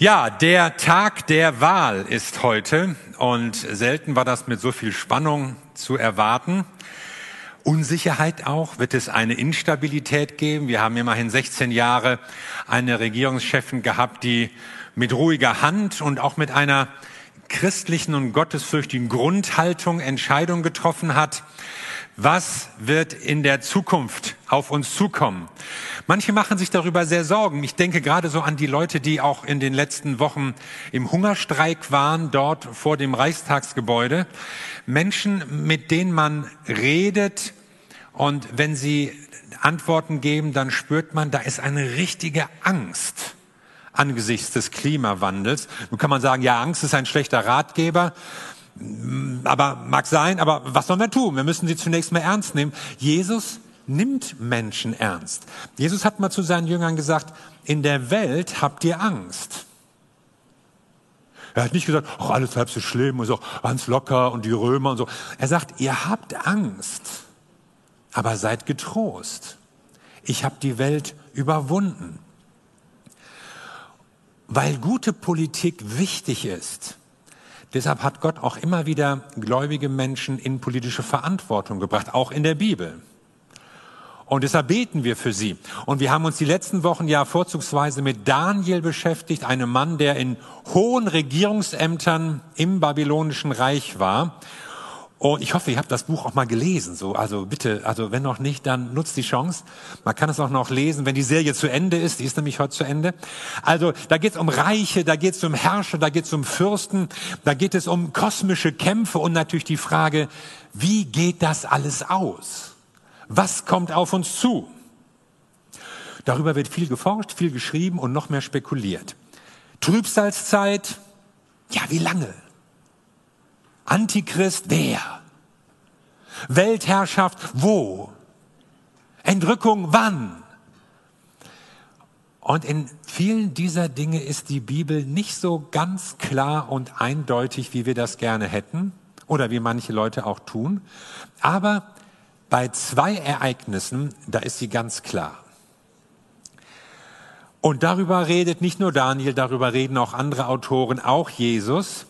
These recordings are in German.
Ja, der Tag der Wahl ist heute und selten war das mit so viel Spannung zu erwarten. Unsicherheit auch, wird es eine Instabilität geben. Wir haben immerhin 16 Jahre eine Regierungschefin gehabt, die mit ruhiger Hand und auch mit einer christlichen und gottesfürchtigen Grundhaltung Entscheidungen getroffen hat. Was wird in der Zukunft auf uns zukommen? Manche machen sich darüber sehr Sorgen. Ich denke gerade so an die Leute, die auch in den letzten Wochen im Hungerstreik waren, dort vor dem Reichstagsgebäude. Menschen, mit denen man redet und wenn sie Antworten geben, dann spürt man, da ist eine richtige Angst angesichts des Klimawandels. Nun kann man sagen, ja, Angst ist ein schlechter Ratgeber. Aber mag sein, aber was sollen wir tun? Wir müssen sie zunächst mal ernst nehmen. Jesus nimmt Menschen ernst. Jesus hat mal zu seinen Jüngern gesagt, in der Welt habt ihr Angst. Er hat nicht gesagt, ach, alles halb so schlimm und so, ganz locker und die Römer und so. Er sagt, ihr habt Angst, aber seid getrost. Ich habe die Welt überwunden. Weil gute Politik wichtig ist, Deshalb hat Gott auch immer wieder gläubige Menschen in politische Verantwortung gebracht, auch in der Bibel. Und deshalb beten wir für sie. Und wir haben uns die letzten Wochen ja vorzugsweise mit Daniel beschäftigt, einem Mann, der in hohen Regierungsämtern im babylonischen Reich war und ich hoffe, ihr habt das Buch auch mal gelesen. So, also bitte, also wenn noch nicht, dann nutzt die Chance. Man kann es auch noch lesen, wenn die Serie zu Ende ist. Die ist nämlich heute zu Ende. Also da geht es um Reiche, da geht es um Herrscher, da geht es um Fürsten, da geht es um kosmische Kämpfe und natürlich die Frage, wie geht das alles aus? Was kommt auf uns zu? Darüber wird viel geforscht, viel geschrieben und noch mehr spekuliert. Trübsalzeit, ja, wie lange? Antichrist wer? Weltherrschaft wo? Entrückung wann? Und in vielen dieser Dinge ist die Bibel nicht so ganz klar und eindeutig, wie wir das gerne hätten oder wie manche Leute auch tun. Aber bei zwei Ereignissen, da ist sie ganz klar. Und darüber redet nicht nur Daniel, darüber reden auch andere Autoren, auch Jesus.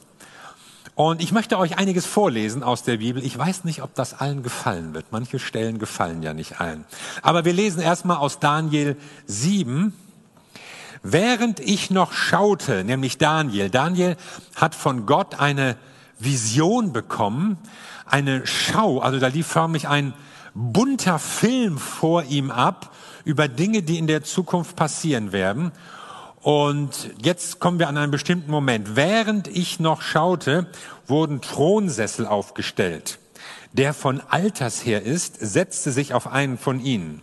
Und ich möchte euch einiges vorlesen aus der Bibel. Ich weiß nicht, ob das allen gefallen wird. Manche Stellen gefallen ja nicht allen. Aber wir lesen erstmal aus Daniel 7. Während ich noch schaute, nämlich Daniel, Daniel hat von Gott eine Vision bekommen, eine Schau, also da lief förmlich ein bunter Film vor ihm ab über Dinge, die in der Zukunft passieren werden. Und jetzt kommen wir an einen bestimmten Moment. Während ich noch schaute, wurden Thronsessel aufgestellt. Der von Alters her ist, setzte sich auf einen von ihnen.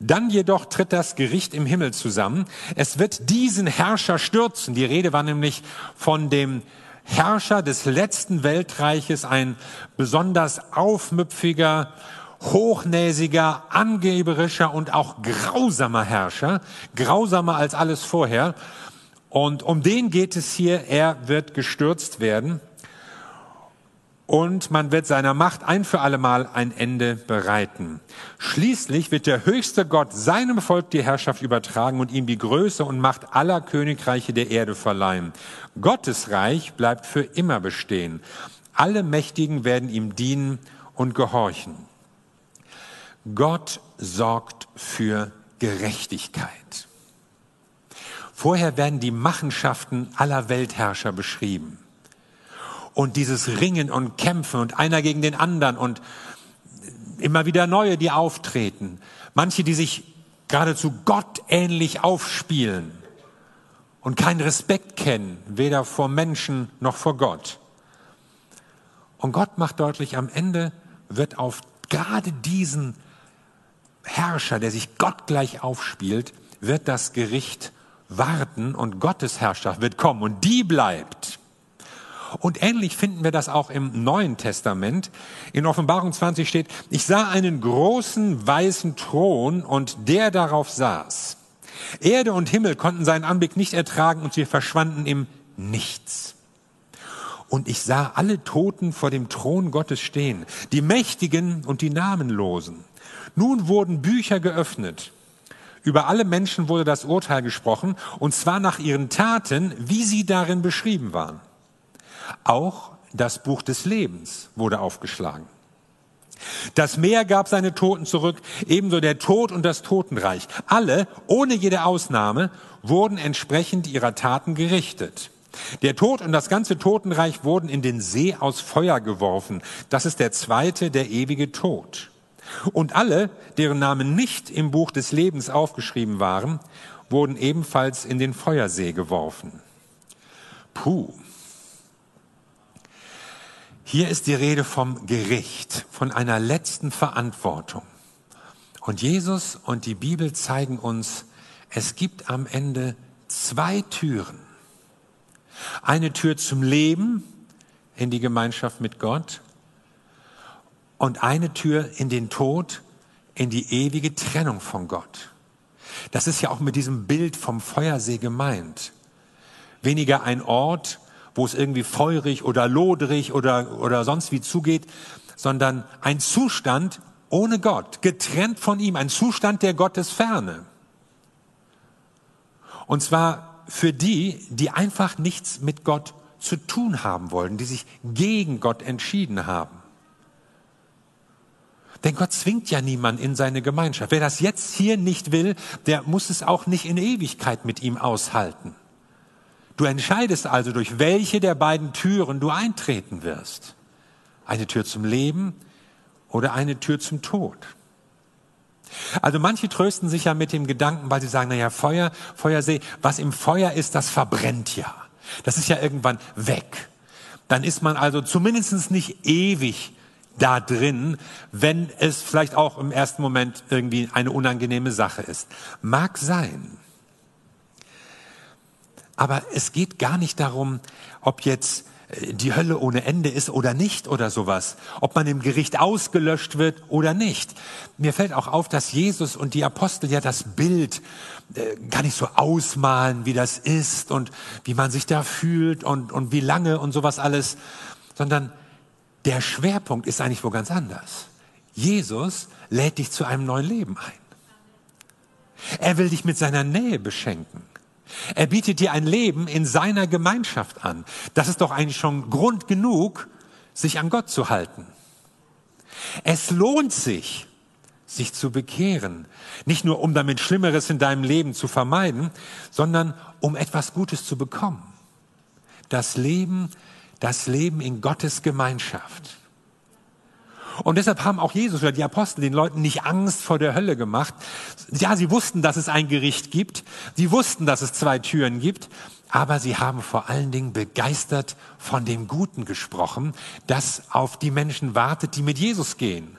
Dann jedoch tritt das Gericht im Himmel zusammen. Es wird diesen Herrscher stürzen. Die Rede war nämlich von dem Herrscher des letzten Weltreiches, ein besonders aufmüpfiger, hochnäsiger, angeberischer und auch grausamer Herrscher, grausamer als alles vorher. Und um den geht es hier, er wird gestürzt werden und man wird seiner Macht ein für allemal ein Ende bereiten. Schließlich wird der höchste Gott seinem Volk die Herrschaft übertragen und ihm die Größe und Macht aller Königreiche der Erde verleihen. Gottes Reich bleibt für immer bestehen. Alle Mächtigen werden ihm dienen und gehorchen. Gott sorgt für Gerechtigkeit. Vorher werden die Machenschaften aller Weltherrscher beschrieben. Und dieses Ringen und Kämpfen und einer gegen den anderen und immer wieder neue, die auftreten. Manche, die sich geradezu gottähnlich aufspielen und keinen Respekt kennen, weder vor Menschen noch vor Gott. Und Gott macht deutlich, am Ende wird auf gerade diesen Herrscher, der sich gottgleich aufspielt, wird das Gericht warten und Gottes Herrschaft wird kommen und die bleibt. Und ähnlich finden wir das auch im Neuen Testament. In Offenbarung 20 steht, ich sah einen großen weißen Thron und der darauf saß. Erde und Himmel konnten seinen Anblick nicht ertragen und sie verschwanden im Nichts. Und ich sah alle Toten vor dem Thron Gottes stehen, die Mächtigen und die Namenlosen. Nun wurden Bücher geöffnet. Über alle Menschen wurde das Urteil gesprochen, und zwar nach ihren Taten, wie sie darin beschrieben waren. Auch das Buch des Lebens wurde aufgeschlagen. Das Meer gab seine Toten zurück, ebenso der Tod und das Totenreich. Alle, ohne jede Ausnahme, wurden entsprechend ihrer Taten gerichtet. Der Tod und das ganze Totenreich wurden in den See aus Feuer geworfen. Das ist der zweite, der ewige Tod. Und alle, deren Namen nicht im Buch des Lebens aufgeschrieben waren, wurden ebenfalls in den Feuersee geworfen. Puh. Hier ist die Rede vom Gericht, von einer letzten Verantwortung. Und Jesus und die Bibel zeigen uns, es gibt am Ende zwei Türen. Eine Tür zum Leben in die Gemeinschaft mit Gott und eine Tür in den Tod, in die ewige Trennung von Gott. Das ist ja auch mit diesem Bild vom Feuersee gemeint. Weniger ein Ort, wo es irgendwie feurig oder loderig oder, oder sonst wie zugeht, sondern ein Zustand ohne Gott, getrennt von ihm, ein Zustand der Gottesferne. Und zwar für die, die einfach nichts mit Gott zu tun haben wollen, die sich gegen Gott entschieden haben. Denn Gott zwingt ja niemand in seine Gemeinschaft. Wer das jetzt hier nicht will, der muss es auch nicht in Ewigkeit mit ihm aushalten. Du entscheidest also, durch welche der beiden Türen du eintreten wirst. Eine Tür zum Leben oder eine Tür zum Tod. Also manche trösten sich ja mit dem Gedanken, weil sie sagen, na ja, Feuer, Feuersee, was im Feuer ist, das verbrennt ja. Das ist ja irgendwann weg. Dann ist man also zumindest nicht ewig da drin, wenn es vielleicht auch im ersten Moment irgendwie eine unangenehme Sache ist. Mag sein. Aber es geht gar nicht darum, ob jetzt äh, die Hölle ohne Ende ist oder nicht oder sowas, ob man im Gericht ausgelöscht wird oder nicht. Mir fällt auch auf, dass Jesus und die Apostel ja das Bild äh, gar nicht so ausmalen, wie das ist und wie man sich da fühlt und, und wie lange und sowas alles, sondern der Schwerpunkt ist eigentlich wo ganz anders. Jesus lädt dich zu einem neuen Leben ein. Er will dich mit seiner Nähe beschenken. Er bietet dir ein Leben in seiner Gemeinschaft an. Das ist doch eigentlich schon Grund genug, sich an Gott zu halten. Es lohnt sich, sich zu bekehren. Nicht nur, um damit Schlimmeres in deinem Leben zu vermeiden, sondern um etwas Gutes zu bekommen. Das Leben, das Leben in Gottes Gemeinschaft. Und deshalb haben auch Jesus oder die Apostel den Leuten nicht Angst vor der Hölle gemacht. Ja, sie wussten, dass es ein Gericht gibt. Sie wussten, dass es zwei Türen gibt. Aber sie haben vor allen Dingen begeistert von dem Guten gesprochen, das auf die Menschen wartet, die mit Jesus gehen.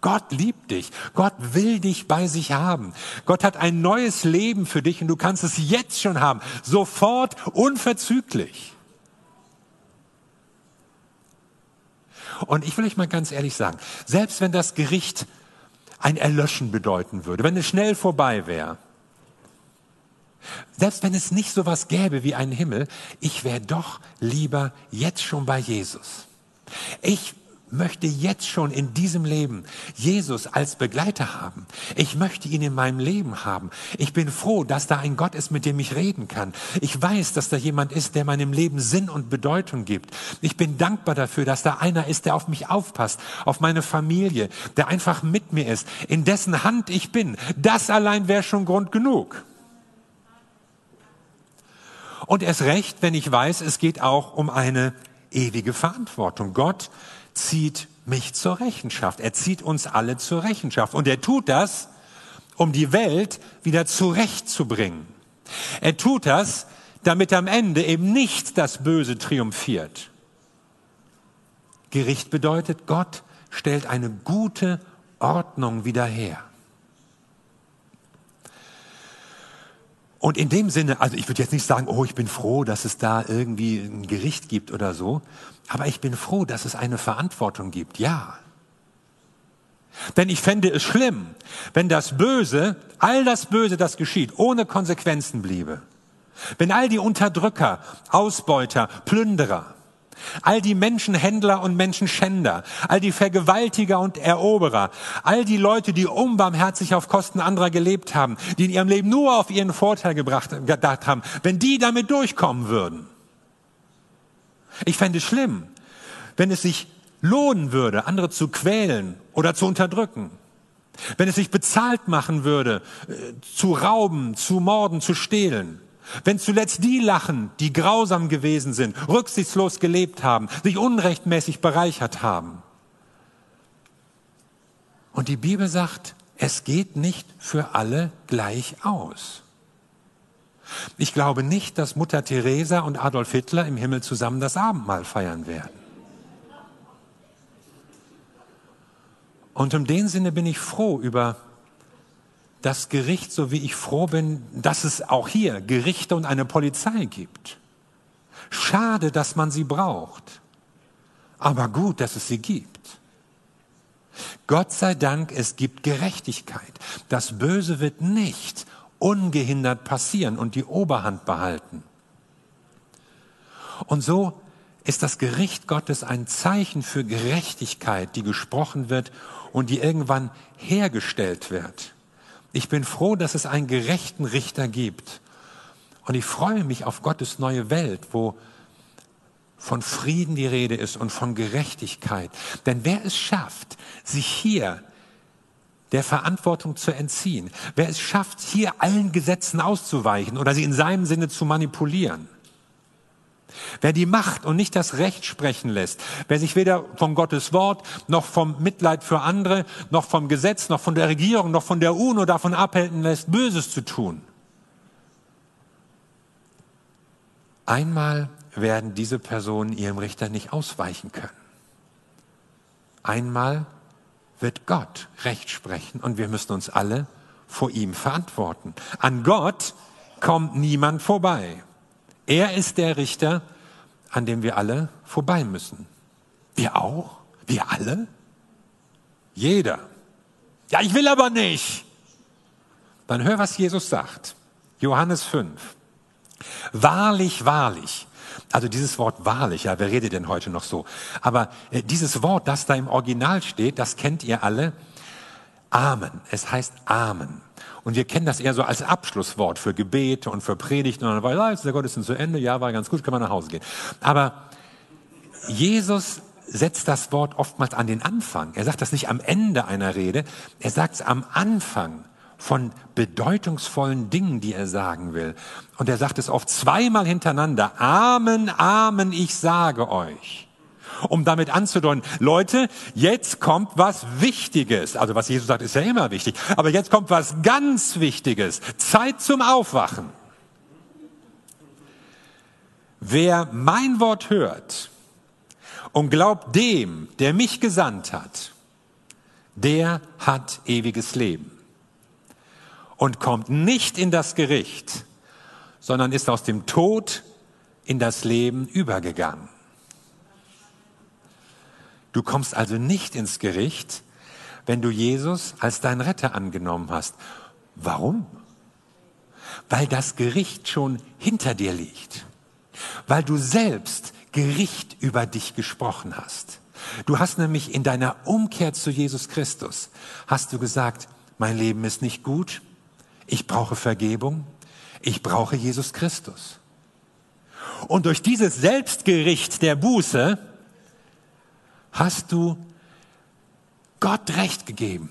Gott liebt dich. Gott will dich bei sich haben. Gott hat ein neues Leben für dich und du kannst es jetzt schon haben. Sofort, unverzüglich. Und ich will euch mal ganz ehrlich sagen, selbst wenn das Gericht ein Erlöschen bedeuten würde, wenn es schnell vorbei wäre, selbst wenn es nicht so was gäbe wie einen Himmel, ich wäre doch lieber jetzt schon bei Jesus. Ich möchte jetzt schon in diesem Leben Jesus als Begleiter haben. Ich möchte ihn in meinem Leben haben. Ich bin froh, dass da ein Gott ist, mit dem ich reden kann. Ich weiß, dass da jemand ist, der meinem Leben Sinn und Bedeutung gibt. Ich bin dankbar dafür, dass da einer ist, der auf mich aufpasst, auf meine Familie, der einfach mit mir ist, in dessen Hand ich bin. Das allein wäre schon Grund genug. Und erst recht, wenn ich weiß, es geht auch um eine ewige Verantwortung. Gott zieht mich zur Rechenschaft. Er zieht uns alle zur Rechenschaft. Und er tut das, um die Welt wieder zurechtzubringen. Er tut das, damit am Ende eben nicht das Böse triumphiert. Gericht bedeutet, Gott stellt eine gute Ordnung wieder her. Und in dem Sinne, also ich würde jetzt nicht sagen, oh, ich bin froh, dass es da irgendwie ein Gericht gibt oder so, aber ich bin froh, dass es eine Verantwortung gibt, ja. Denn ich fände es schlimm, wenn das Böse, all das Böse, das geschieht, ohne Konsequenzen bliebe. Wenn all die Unterdrücker, Ausbeuter, Plünderer, All die Menschenhändler und Menschenschänder, all die Vergewaltiger und Eroberer, all die Leute, die unbarmherzig auf Kosten anderer gelebt haben, die in ihrem Leben nur auf ihren Vorteil gebracht, gedacht haben, wenn die damit durchkommen würden. Ich fände es schlimm, wenn es sich lohnen würde, andere zu quälen oder zu unterdrücken. Wenn es sich bezahlt machen würde, äh, zu rauben, zu morden, zu stehlen. Wenn zuletzt die lachen, die grausam gewesen sind, rücksichtslos gelebt haben, sich unrechtmäßig bereichert haben. Und die Bibel sagt, es geht nicht für alle gleich aus. Ich glaube nicht, dass Mutter Teresa und Adolf Hitler im Himmel zusammen das Abendmahl feiern werden. Und in dem Sinne bin ich froh über das Gericht, so wie ich froh bin, dass es auch hier Gerichte und eine Polizei gibt. Schade, dass man sie braucht, aber gut, dass es sie gibt. Gott sei Dank, es gibt Gerechtigkeit. Das Böse wird nicht ungehindert passieren und die Oberhand behalten. Und so ist das Gericht Gottes ein Zeichen für Gerechtigkeit, die gesprochen wird und die irgendwann hergestellt wird. Ich bin froh, dass es einen gerechten Richter gibt. Und ich freue mich auf Gottes neue Welt, wo von Frieden die Rede ist und von Gerechtigkeit. Denn wer es schafft, sich hier der Verantwortung zu entziehen, wer es schafft, hier allen Gesetzen auszuweichen oder sie in seinem Sinne zu manipulieren, Wer die Macht und nicht das Recht sprechen lässt, wer sich weder von Gottes Wort noch vom Mitleid für andere, noch vom Gesetz, noch von der Regierung, noch von der UNO davon abhalten lässt, Böses zu tun. Einmal werden diese Personen ihrem Richter nicht ausweichen können. Einmal wird Gott Recht sprechen und wir müssen uns alle vor ihm verantworten. An Gott kommt niemand vorbei. Er ist der Richter, an dem wir alle vorbei müssen. Wir auch? Wir alle? Jeder. Ja, ich will aber nicht. Dann hör, was Jesus sagt. Johannes 5. Wahrlich, wahrlich. Also dieses Wort wahrlich, ja, wer redet denn heute noch so? Aber äh, dieses Wort, das da im Original steht, das kennt ihr alle. Amen. Es heißt Amen. Und wir kennen das eher so als Abschlusswort für Gebete und für Predigten. Und dann war, ja, jetzt ist der Gottesdienst zu Ende, ja, war ganz gut, kann man nach Hause gehen. Aber Jesus setzt das Wort oftmals an den Anfang. Er sagt das nicht am Ende einer Rede, er sagt es am Anfang von bedeutungsvollen Dingen, die er sagen will. Und er sagt es oft zweimal hintereinander. Amen, Amen, ich sage euch um damit anzudeuten, Leute, jetzt kommt was Wichtiges. Also was Jesus sagt, ist ja immer wichtig. Aber jetzt kommt was ganz Wichtiges. Zeit zum Aufwachen. Wer mein Wort hört und glaubt dem, der mich gesandt hat, der hat ewiges Leben und kommt nicht in das Gericht, sondern ist aus dem Tod in das Leben übergegangen. Du kommst also nicht ins Gericht, wenn du Jesus als dein Retter angenommen hast. Warum? Weil das Gericht schon hinter dir liegt. Weil du selbst Gericht über dich gesprochen hast. Du hast nämlich in deiner Umkehr zu Jesus Christus, hast du gesagt, mein Leben ist nicht gut, ich brauche Vergebung, ich brauche Jesus Christus. Und durch dieses Selbstgericht der Buße hast du Gott Recht gegeben,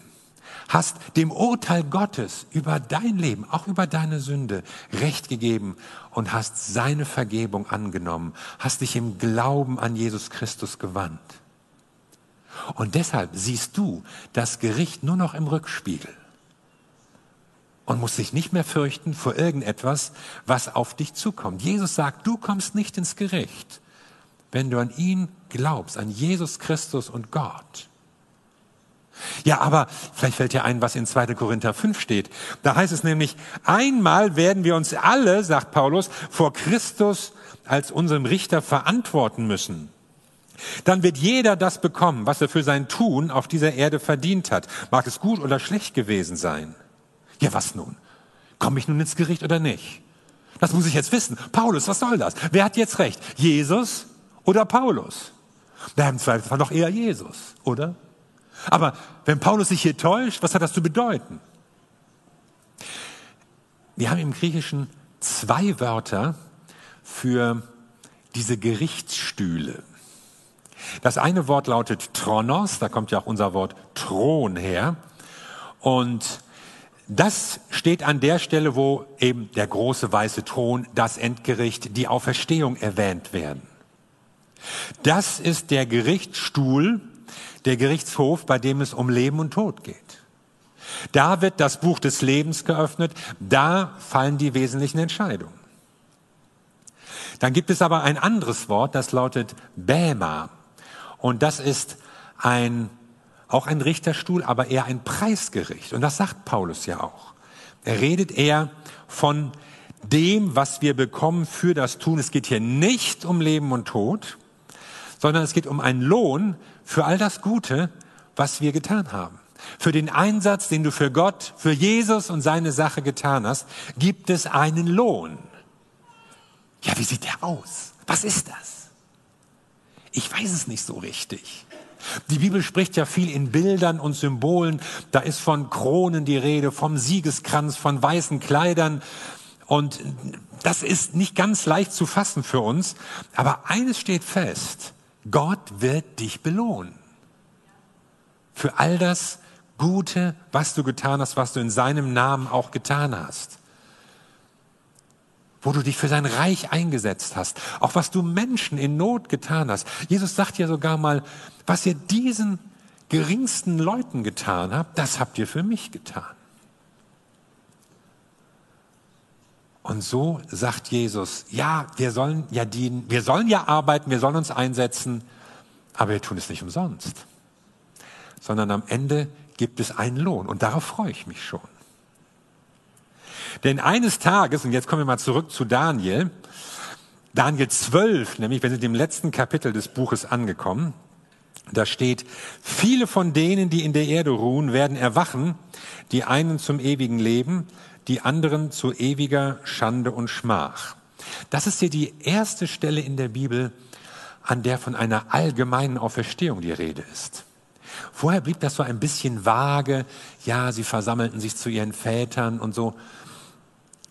hast dem Urteil Gottes über dein Leben, auch über deine Sünde, Recht gegeben und hast seine Vergebung angenommen, hast dich im Glauben an Jesus Christus gewandt. Und deshalb siehst du das Gericht nur noch im Rückspiegel und musst dich nicht mehr fürchten vor irgendetwas, was auf dich zukommt. Jesus sagt, du kommst nicht ins Gericht, wenn du an ihn glaubst, an Jesus Christus und Gott. Ja, aber vielleicht fällt dir ein, was in 2. Korinther 5 steht. Da heißt es nämlich, einmal werden wir uns alle, sagt Paulus, vor Christus als unserem Richter verantworten müssen. Dann wird jeder das bekommen, was er für sein Tun auf dieser Erde verdient hat. Mag es gut oder schlecht gewesen sein. Ja, was nun? Komme ich nun ins Gericht oder nicht? Das muss ich jetzt wissen. Paulus, was soll das? Wer hat jetzt recht? Jesus oder Paulus? Na, im Zweifelsfall noch eher Jesus, oder? Aber wenn Paulus sich hier täuscht, was hat das zu bedeuten? Wir haben im Griechischen zwei Wörter für diese Gerichtsstühle. Das eine Wort lautet Tronos, da kommt ja auch unser Wort Thron her. Und das steht an der Stelle, wo eben der große weiße Thron, das Endgericht, die Auferstehung erwähnt werden. Das ist der Gerichtsstuhl, der Gerichtshof, bei dem es um Leben und Tod geht. Da wird das Buch des Lebens geöffnet, da fallen die wesentlichen Entscheidungen. Dann gibt es aber ein anderes Wort, das lautet Bäma. Und das ist ein, auch ein Richterstuhl, aber eher ein Preisgericht. Und das sagt Paulus ja auch. Er redet eher von dem, was wir bekommen für das Tun. Es geht hier nicht um Leben und Tod, sondern es geht um einen Lohn für all das Gute, was wir getan haben. Für den Einsatz, den du für Gott, für Jesus und seine Sache getan hast, gibt es einen Lohn. Ja, wie sieht der aus? Was ist das? Ich weiß es nicht so richtig. Die Bibel spricht ja viel in Bildern und Symbolen. Da ist von Kronen die Rede, vom Siegeskranz, von weißen Kleidern. Und das ist nicht ganz leicht zu fassen für uns. Aber eines steht fest. Gott wird dich belohnen. Für all das Gute, was du getan hast, was du in seinem Namen auch getan hast wo du dich für sein Reich eingesetzt hast, auch was du Menschen in Not getan hast. Jesus sagt ja sogar mal, was ihr diesen geringsten Leuten getan habt, das habt ihr für mich getan. Und so sagt Jesus, ja, wir sollen ja dienen, wir sollen ja arbeiten, wir sollen uns einsetzen, aber wir tun es nicht umsonst, sondern am Ende gibt es einen Lohn und darauf freue ich mich schon. Denn eines Tages, und jetzt kommen wir mal zurück zu Daniel, Daniel 12, nämlich wir sind im letzten Kapitel des Buches angekommen, da steht, viele von denen, die in der Erde ruhen, werden erwachen, die einen zum ewigen Leben, die anderen zu ewiger Schande und Schmach. Das ist hier die erste Stelle in der Bibel, an der von einer allgemeinen Auferstehung die Rede ist. Vorher blieb das so ein bisschen vage, ja, sie versammelten sich zu ihren Vätern und so.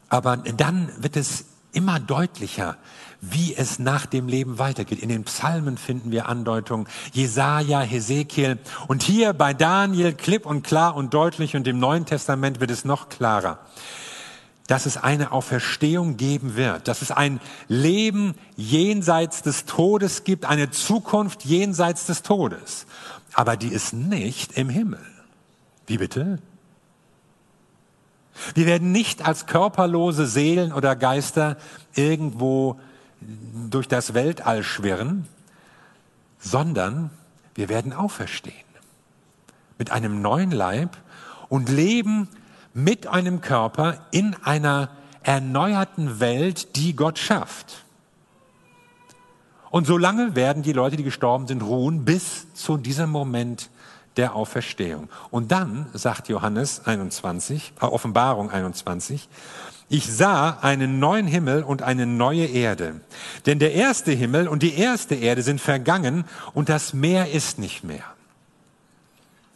Aber dann wird es immer deutlicher, wie es nach dem Leben weitergeht. In den Psalmen finden wir Andeutungen, Jesaja, Hesekiel und hier bei Daniel klipp und klar und deutlich und im Neuen Testament wird es noch klarer, dass es eine Auferstehung geben wird, dass es ein Leben jenseits des Todes gibt, eine Zukunft jenseits des Todes. Aber die ist nicht im Himmel. Wie bitte? Wir werden nicht als körperlose Seelen oder Geister irgendwo durch das Weltall schwirren, sondern wir werden auferstehen mit einem neuen Leib und leben mit einem Körper in einer erneuerten Welt, die Gott schafft. Und solange werden die Leute, die gestorben sind, ruhen bis zu diesem Moment der Auferstehung. Und dann sagt Johannes 21, äh, Offenbarung 21, ich sah einen neuen Himmel und eine neue Erde. Denn der erste Himmel und die erste Erde sind vergangen und das Meer ist nicht mehr.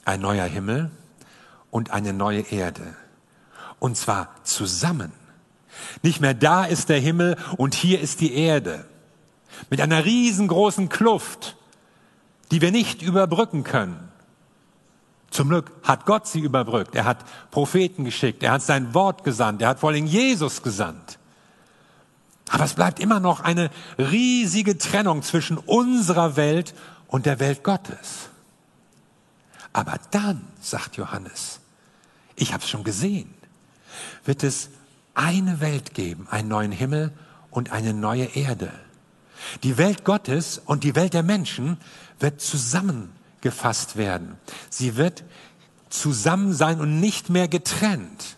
Ein neuer Himmel und eine neue Erde. Und zwar zusammen. Nicht mehr da ist der Himmel und hier ist die Erde. Mit einer riesengroßen Kluft, die wir nicht überbrücken können. Zum Glück hat Gott sie überbrückt. Er hat Propheten geschickt. Er hat sein Wort gesandt. Er hat vor allem Jesus gesandt. Aber es bleibt immer noch eine riesige Trennung zwischen unserer Welt und der Welt Gottes. Aber dann, sagt Johannes, ich habe es schon gesehen, wird es eine Welt geben, einen neuen Himmel und eine neue Erde. Die Welt Gottes und die Welt der Menschen wird zusammen gefasst werden. Sie wird zusammen sein und nicht mehr getrennt.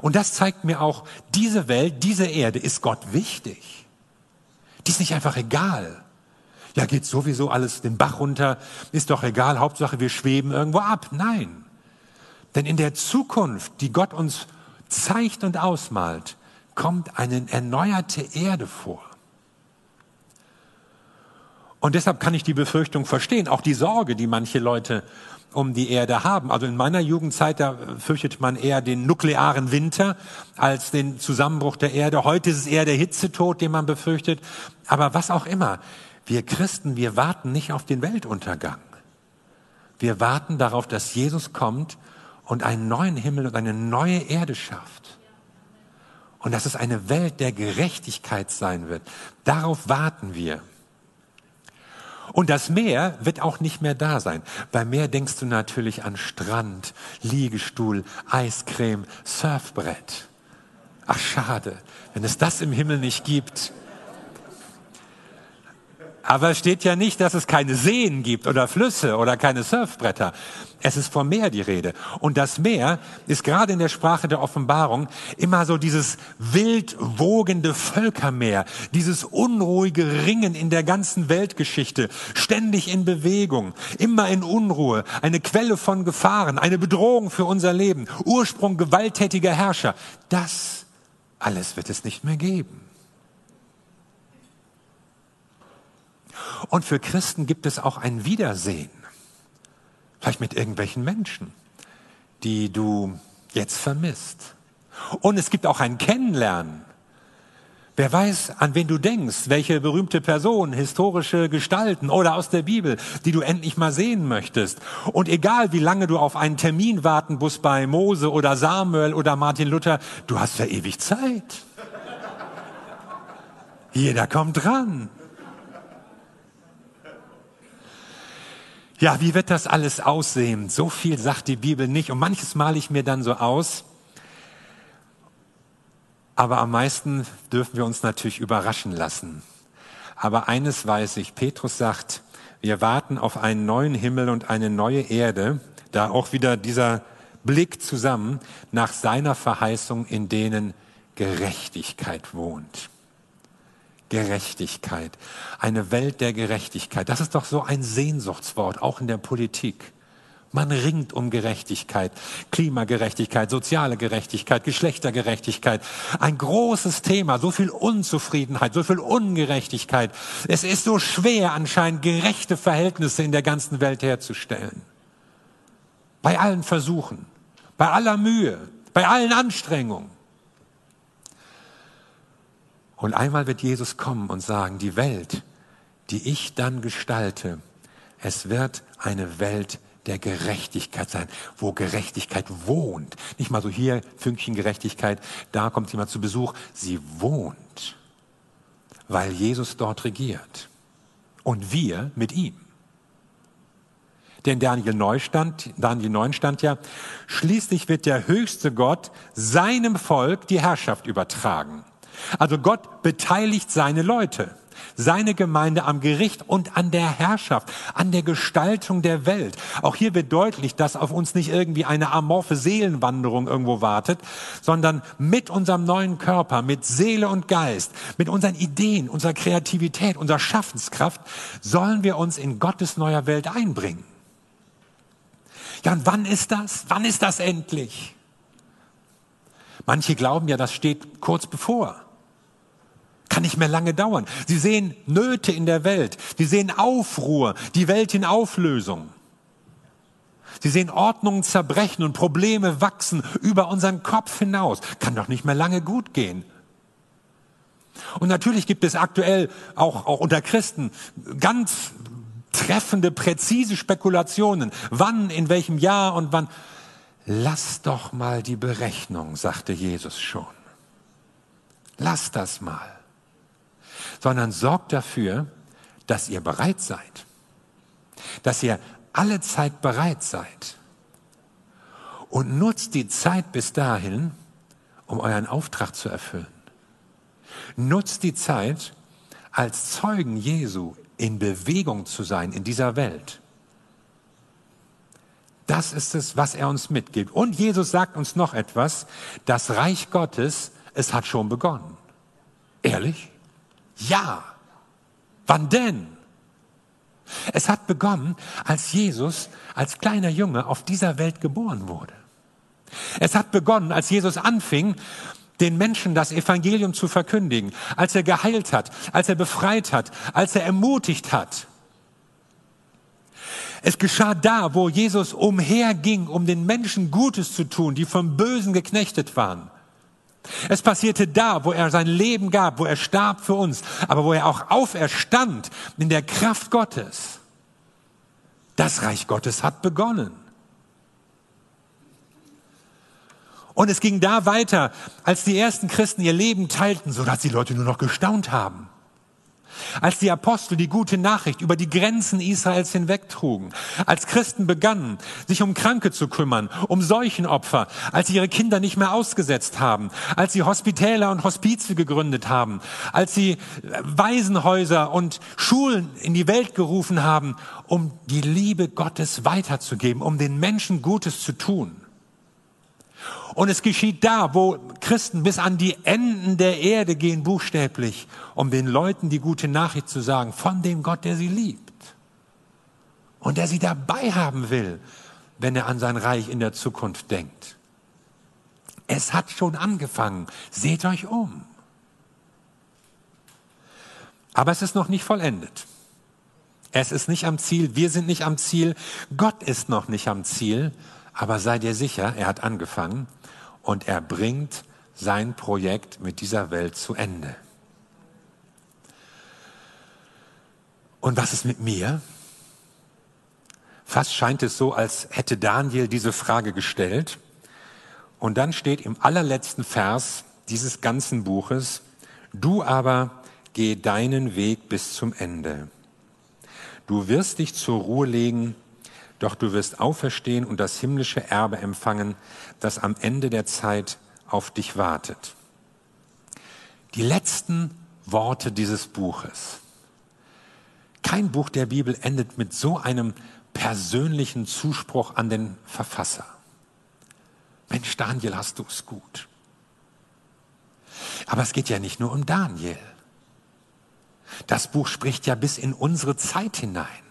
Und das zeigt mir auch, diese Welt, diese Erde ist Gott wichtig. Die ist nicht einfach egal. Ja, geht sowieso alles den Bach runter, ist doch egal, Hauptsache wir schweben irgendwo ab. Nein. Denn in der Zukunft, die Gott uns zeigt und ausmalt, kommt eine erneuerte Erde vor. Und deshalb kann ich die Befürchtung verstehen, auch die Sorge, die manche Leute um die Erde haben. Also in meiner Jugendzeit, da fürchtet man eher den nuklearen Winter als den Zusammenbruch der Erde. Heute ist es eher der Hitzetod, den man befürchtet. Aber was auch immer, wir Christen, wir warten nicht auf den Weltuntergang. Wir warten darauf, dass Jesus kommt und einen neuen Himmel und eine neue Erde schafft. Und dass es eine Welt der Gerechtigkeit sein wird. Darauf warten wir. Und das Meer wird auch nicht mehr da sein. Beim Meer denkst du natürlich an Strand, Liegestuhl, Eiscreme, Surfbrett. Ach schade, wenn es das im Himmel nicht gibt. Aber es steht ja nicht, dass es keine Seen gibt oder Flüsse oder keine Surfbretter. Es ist vom Meer die Rede. Und das Meer ist gerade in der Sprache der Offenbarung immer so dieses wild wogende Völkermeer, dieses unruhige Ringen in der ganzen Weltgeschichte, ständig in Bewegung, immer in Unruhe, eine Quelle von Gefahren, eine Bedrohung für unser Leben, Ursprung gewalttätiger Herrscher. Das alles wird es nicht mehr geben. Und für Christen gibt es auch ein Wiedersehen. Vielleicht mit irgendwelchen Menschen, die du jetzt vermisst. Und es gibt auch ein Kennenlernen. Wer weiß, an wen du denkst, welche berühmte Person, historische Gestalten oder aus der Bibel, die du endlich mal sehen möchtest. Und egal, wie lange du auf einen Termin warten musst bei Mose oder Samuel oder Martin Luther, du hast ja ewig Zeit. Jeder kommt dran. Ja, wie wird das alles aussehen? So viel sagt die Bibel nicht und manches male ich mir dann so aus. Aber am meisten dürfen wir uns natürlich überraschen lassen. Aber eines weiß ich, Petrus sagt, wir warten auf einen neuen Himmel und eine neue Erde, da auch wieder dieser Blick zusammen nach seiner Verheißung, in denen Gerechtigkeit wohnt. Gerechtigkeit. Eine Welt der Gerechtigkeit. Das ist doch so ein Sehnsuchtswort, auch in der Politik. Man ringt um Gerechtigkeit, Klimagerechtigkeit, soziale Gerechtigkeit, Geschlechtergerechtigkeit. Ein großes Thema, so viel Unzufriedenheit, so viel Ungerechtigkeit. Es ist so schwer anscheinend gerechte Verhältnisse in der ganzen Welt herzustellen. Bei allen Versuchen, bei aller Mühe, bei allen Anstrengungen. Und einmal wird Jesus kommen und sagen, die Welt, die ich dann gestalte, es wird eine Welt der Gerechtigkeit sein, wo Gerechtigkeit wohnt. Nicht mal so hier Fünkchen Gerechtigkeit, da kommt jemand zu Besuch. Sie wohnt, weil Jesus dort regiert. Und wir mit ihm. Denn Daniel 9 stand, Daniel 9 stand ja, schließlich wird der höchste Gott seinem Volk die Herrschaft übertragen. Also Gott beteiligt seine Leute, seine Gemeinde am Gericht und an der Herrschaft, an der Gestaltung der Welt. Auch hier wird deutlich, dass auf uns nicht irgendwie eine amorphe Seelenwanderung irgendwo wartet, sondern mit unserem neuen Körper, mit Seele und Geist, mit unseren Ideen, unserer Kreativität, unserer Schaffenskraft, sollen wir uns in Gottes neuer Welt einbringen. Ja, und wann ist das? Wann ist das endlich? Manche glauben ja, das steht kurz bevor. Kann nicht mehr lange dauern. Sie sehen Nöte in der Welt. Sie sehen Aufruhr, die Welt in Auflösung. Sie sehen Ordnungen zerbrechen und Probleme wachsen über unseren Kopf hinaus. Kann doch nicht mehr lange gut gehen. Und natürlich gibt es aktuell auch, auch unter Christen ganz treffende, präzise Spekulationen. Wann, in welchem Jahr und wann. Lass doch mal die Berechnung, sagte Jesus schon. Lass das mal. Sondern sorgt dafür, dass ihr bereit seid. Dass ihr alle Zeit bereit seid. Und nutzt die Zeit bis dahin, um euren Auftrag zu erfüllen. Nutzt die Zeit, als Zeugen Jesu in Bewegung zu sein in dieser Welt. Das ist es, was er uns mitgibt. Und Jesus sagt uns noch etwas. Das Reich Gottes, es hat schon begonnen. Ehrlich? Ja. Wann denn? Es hat begonnen, als Jesus als kleiner Junge auf dieser Welt geboren wurde. Es hat begonnen, als Jesus anfing, den Menschen das Evangelium zu verkündigen, als er geheilt hat, als er befreit hat, als er ermutigt hat, Es geschah da, wo Jesus umherging, um den Menschen Gutes zu tun, die vom Bösen geknechtet waren. Es passierte da, wo er sein Leben gab, wo er starb für uns, aber wo er auch auferstand in der Kraft Gottes. Das Reich Gottes hat begonnen. Und es ging da weiter, als die ersten Christen ihr Leben teilten, sodass die Leute nur noch gestaunt haben. Als die Apostel die gute Nachricht über die Grenzen Israels hinwegtrugen, als Christen begannen, sich um Kranke zu kümmern, um Seuchenopfer, als sie ihre Kinder nicht mehr ausgesetzt haben, als sie Hospitäler und Hospize gegründet haben, als sie Waisenhäuser und Schulen in die Welt gerufen haben, um die Liebe Gottes weiterzugeben, um den Menschen Gutes zu tun. Und es geschieht da, wo Christen bis an die Enden der Erde gehen, buchstäblich, um den Leuten die gute Nachricht zu sagen von dem Gott, der sie liebt. Und der sie dabei haben will, wenn er an sein Reich in der Zukunft denkt. Es hat schon angefangen. Seht euch um. Aber es ist noch nicht vollendet. Es ist nicht am Ziel. Wir sind nicht am Ziel. Gott ist noch nicht am Ziel. Aber sei dir sicher, er hat angefangen und er bringt sein Projekt mit dieser Welt zu Ende. Und was ist mit mir? Fast scheint es so, als hätte Daniel diese Frage gestellt. Und dann steht im allerletzten Vers dieses ganzen Buches, du aber geh deinen Weg bis zum Ende. Du wirst dich zur Ruhe legen doch du wirst auferstehen und das himmlische Erbe empfangen, das am Ende der Zeit auf dich wartet. Die letzten Worte dieses Buches. Kein Buch der Bibel endet mit so einem persönlichen Zuspruch an den Verfasser. Mensch, Daniel, hast du es gut. Aber es geht ja nicht nur um Daniel. Das Buch spricht ja bis in unsere Zeit hinein.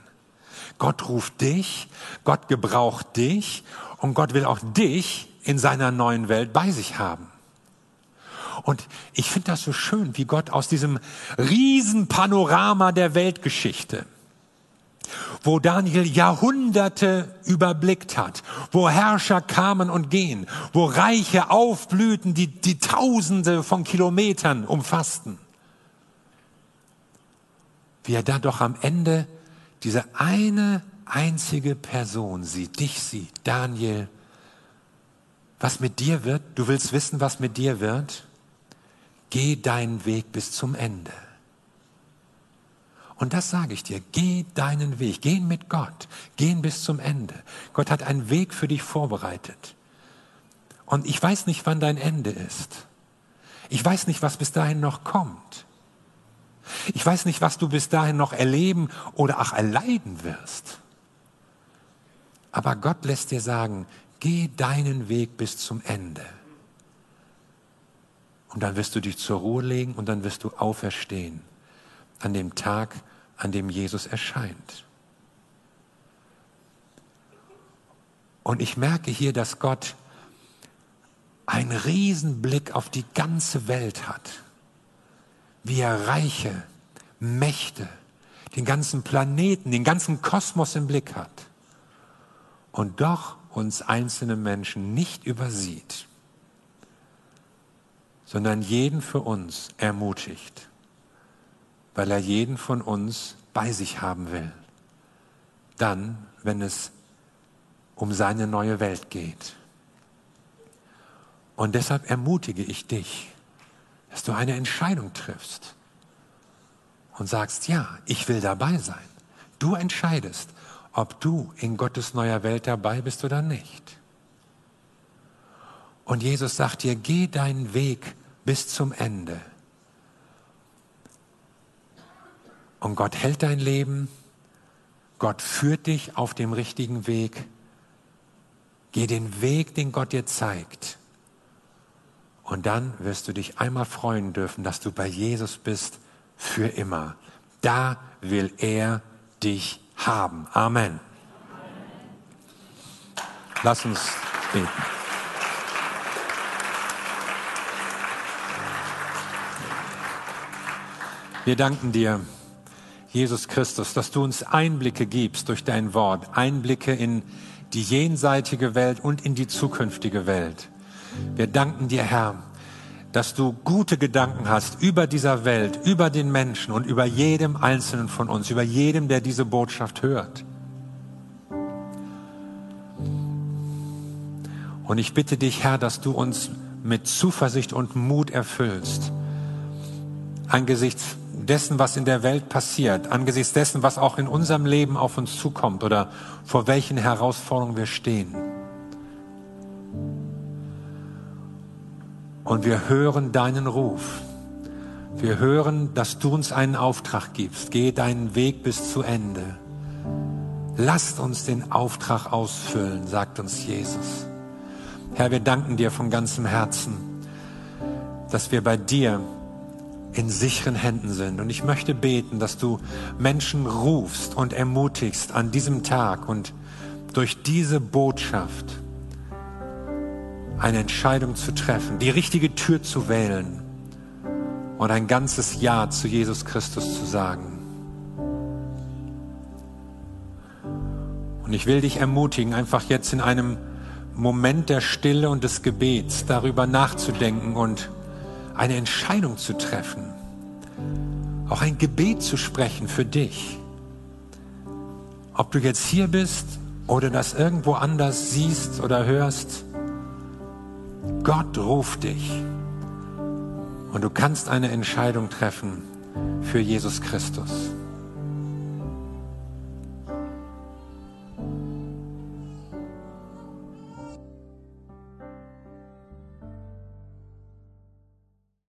Gott ruft dich, Gott gebraucht dich und Gott will auch dich in seiner neuen Welt bei sich haben. Und ich finde das so schön, wie Gott aus diesem Riesenpanorama der Weltgeschichte, wo Daniel Jahrhunderte überblickt hat, wo Herrscher kamen und gehen, wo Reiche aufblühten, die, die Tausende von Kilometern umfassten, wie er da doch am Ende diese eine einzige Person sieht, dich sieht, Daniel, was mit dir wird, du willst wissen, was mit dir wird, geh deinen Weg bis zum Ende. Und das sage ich dir, geh deinen Weg, geh mit Gott, geh bis zum Ende. Gott hat einen Weg für dich vorbereitet. Und ich weiß nicht, wann dein Ende ist. Ich weiß nicht, was bis dahin noch kommt. Ich weiß nicht, was du bis dahin noch erleben oder auch erleiden wirst. Aber Gott lässt dir sagen, geh deinen Weg bis zum Ende. Und dann wirst du dich zur Ruhe legen und dann wirst du auferstehen an dem Tag, an dem Jesus erscheint. Und ich merke hier, dass Gott einen Riesenblick auf die ganze Welt hat wie er Reiche, Mächte, den ganzen Planeten, den ganzen Kosmos im Blick hat und doch uns einzelne Menschen nicht übersieht, sondern jeden für uns ermutigt, weil er jeden von uns bei sich haben will. Dann, wenn es um seine neue Welt geht. Und deshalb ermutige ich dich, dass du eine Entscheidung triffst und sagst, ja, ich will dabei sein. Du entscheidest, ob du in Gottes neuer Welt dabei bist oder nicht. Und Jesus sagt dir, geh deinen Weg bis zum Ende. Und Gott hält dein Leben, Gott führt dich auf dem richtigen Weg. Geh den Weg, den Gott dir zeigt. Und dann wirst du dich einmal freuen dürfen, dass du bei Jesus bist für immer. Da will er dich haben. Amen. Lass uns beten. Wir danken dir, Jesus Christus, dass du uns Einblicke gibst durch dein Wort, Einblicke in die jenseitige Welt und in die zukünftige Welt. Wir danken dir, Herr, dass du gute Gedanken hast über dieser Welt, über den Menschen und über jedem Einzelnen von uns, über jedem, der diese Botschaft hört. Und ich bitte dich, Herr, dass du uns mit Zuversicht und Mut erfüllst, angesichts dessen, was in der Welt passiert, angesichts dessen, was auch in unserem Leben auf uns zukommt oder vor welchen Herausforderungen wir stehen. Und wir hören deinen Ruf. Wir hören, dass du uns einen Auftrag gibst. Geh deinen Weg bis zu Ende. Lasst uns den Auftrag ausfüllen, sagt uns Jesus. Herr, wir danken dir von ganzem Herzen, dass wir bei dir in sicheren Händen sind. Und ich möchte beten, dass du Menschen rufst und ermutigst an diesem Tag und durch diese Botschaft eine Entscheidung zu treffen, die richtige Tür zu wählen und ein ganzes Ja zu Jesus Christus zu sagen. Und ich will dich ermutigen, einfach jetzt in einem Moment der Stille und des Gebets darüber nachzudenken und eine Entscheidung zu treffen. Auch ein Gebet zu sprechen für dich. Ob du jetzt hier bist oder das irgendwo anders siehst oder hörst, Gott ruft dich und du kannst eine Entscheidung treffen für Jesus Christus.